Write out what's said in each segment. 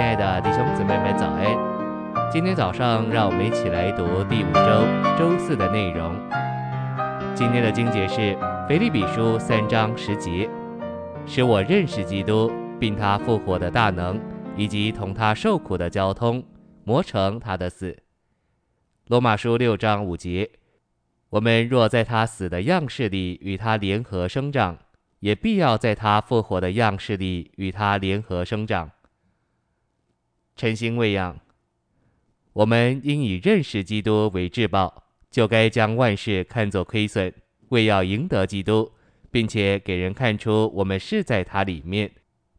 亲爱的弟兄姊妹们，早安！今天早上，让我们一起来读第五周周四的内容。今天的经节是腓立比书三章十节，使我认识基督，并他复活的大能，以及同他受苦的交通，磨成他的死。罗马书六章五节，我们若在他死的样式里与他联合生长，也必要在他复活的样式里与他联合生长。晨星喂养，我们应以认识基督为至宝，就该将万事看作亏损，为要赢得基督，并且给人看出我们是在他里面，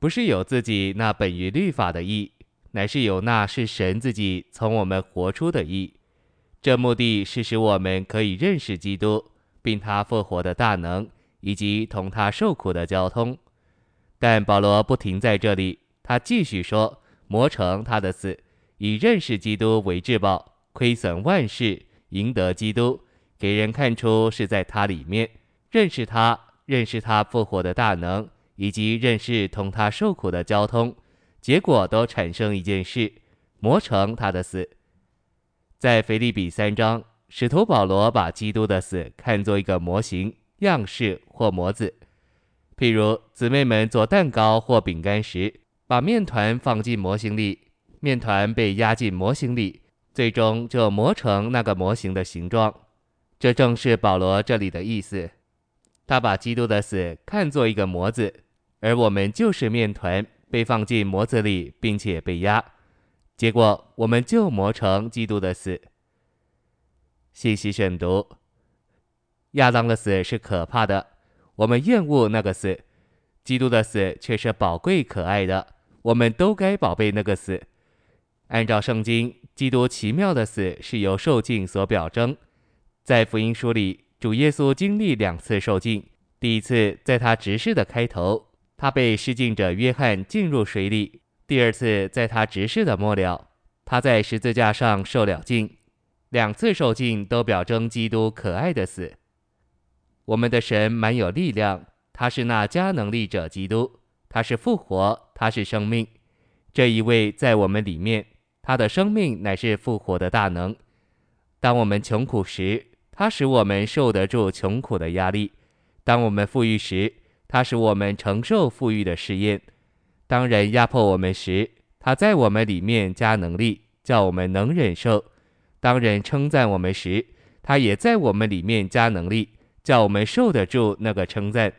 不是有自己那本于律法的义，乃是有那是神自己从我们活出的义。这目的是使我们可以认识基督，并他复活的大能，以及同他受苦的交通。但保罗不停在这里，他继续说。磨成他的死，以认识基督为至宝，亏损万事，赢得基督，给人看出是在他里面，认识他，认识他复活的大能，以及认识同他受苦的交通，结果都产生一件事：磨成他的死。在腓立比三章，使徒保罗把基督的死看作一个模型、样式或模子，譬如姊妹们做蛋糕或饼干时。把面团放进模型里，面团被压进模型里，最终就磨成那个模型的形状。这正是保罗这里的意思。他把基督的死看作一个模子，而我们就是面团被放进模子里，并且被压，结果我们就磨成基督的死。信息选读：亚当的死是可怕的，我们厌恶那个死；基督的死却是宝贵可爱的。我们都该宝贝那个死。按照圣经，基督奇妙的死是由受尽所表征。在福音书里，主耶稣经历两次受尽。第一次，在他执事的开头，他被施浸者约翰浸入水里；第二次，在他执事的末了，他在十字架上受了浸。两次受尽都表征基督可爱的死。我们的神满有力量，他是那加能力者基督。他是复活，他是生命，这一位在我们里面，他的生命乃是复活的大能。当我们穷苦时，他使我们受得住穷苦的压力；当我们富裕时，他使我们承受富裕的试验；当人压迫我们时，他在我们里面加能力，叫我们能忍受；当人称赞我们时，他也在我们里面加能力，叫我们受得住那个称赞。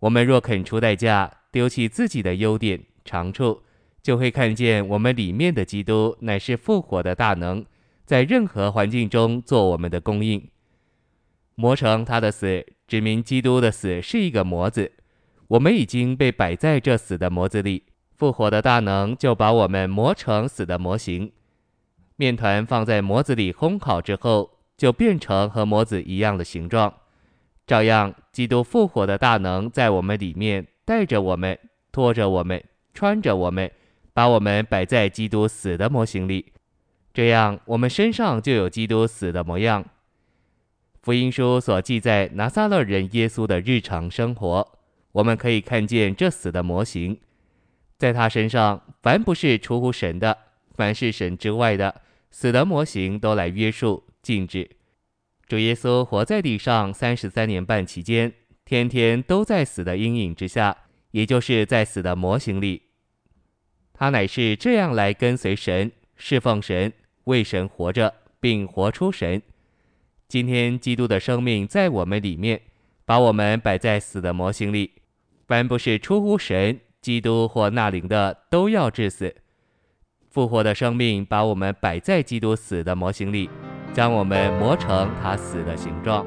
我们若肯出代价，丢弃自己的优点长处，就会看见我们里面的基督乃是复活的大能，在任何环境中做我们的供应。磨成他的死，指明基督的死是一个模子，我们已经被摆在这死的模子里。复活的大能就把我们磨成死的模型。面团放在模子里烘烤之后，就变成和模子一样的形状。照样，基督复活的大能在我们里面。带着我们，拖着我们，穿着我们，把我们摆在基督死的模型里，这样我们身上就有基督死的模样。福音书所记载拿撒勒人耶稣的日常生活，我们可以看见这死的模型，在他身上，凡不是出乎神的，凡是神之外的，死的模型都来约束、禁止。主耶稣活在地上三十三年半期间。天天都在死的阴影之下，也就是在死的模型里。他乃是这样来跟随神、侍奉神、为神活着，并活出神。今天基督的生命在我们里面，把我们摆在死的模型里。凡不是出乎神、基督或那灵的，都要致死。复活的生命把我们摆在基督死的模型里，将我们磨成他死的形状。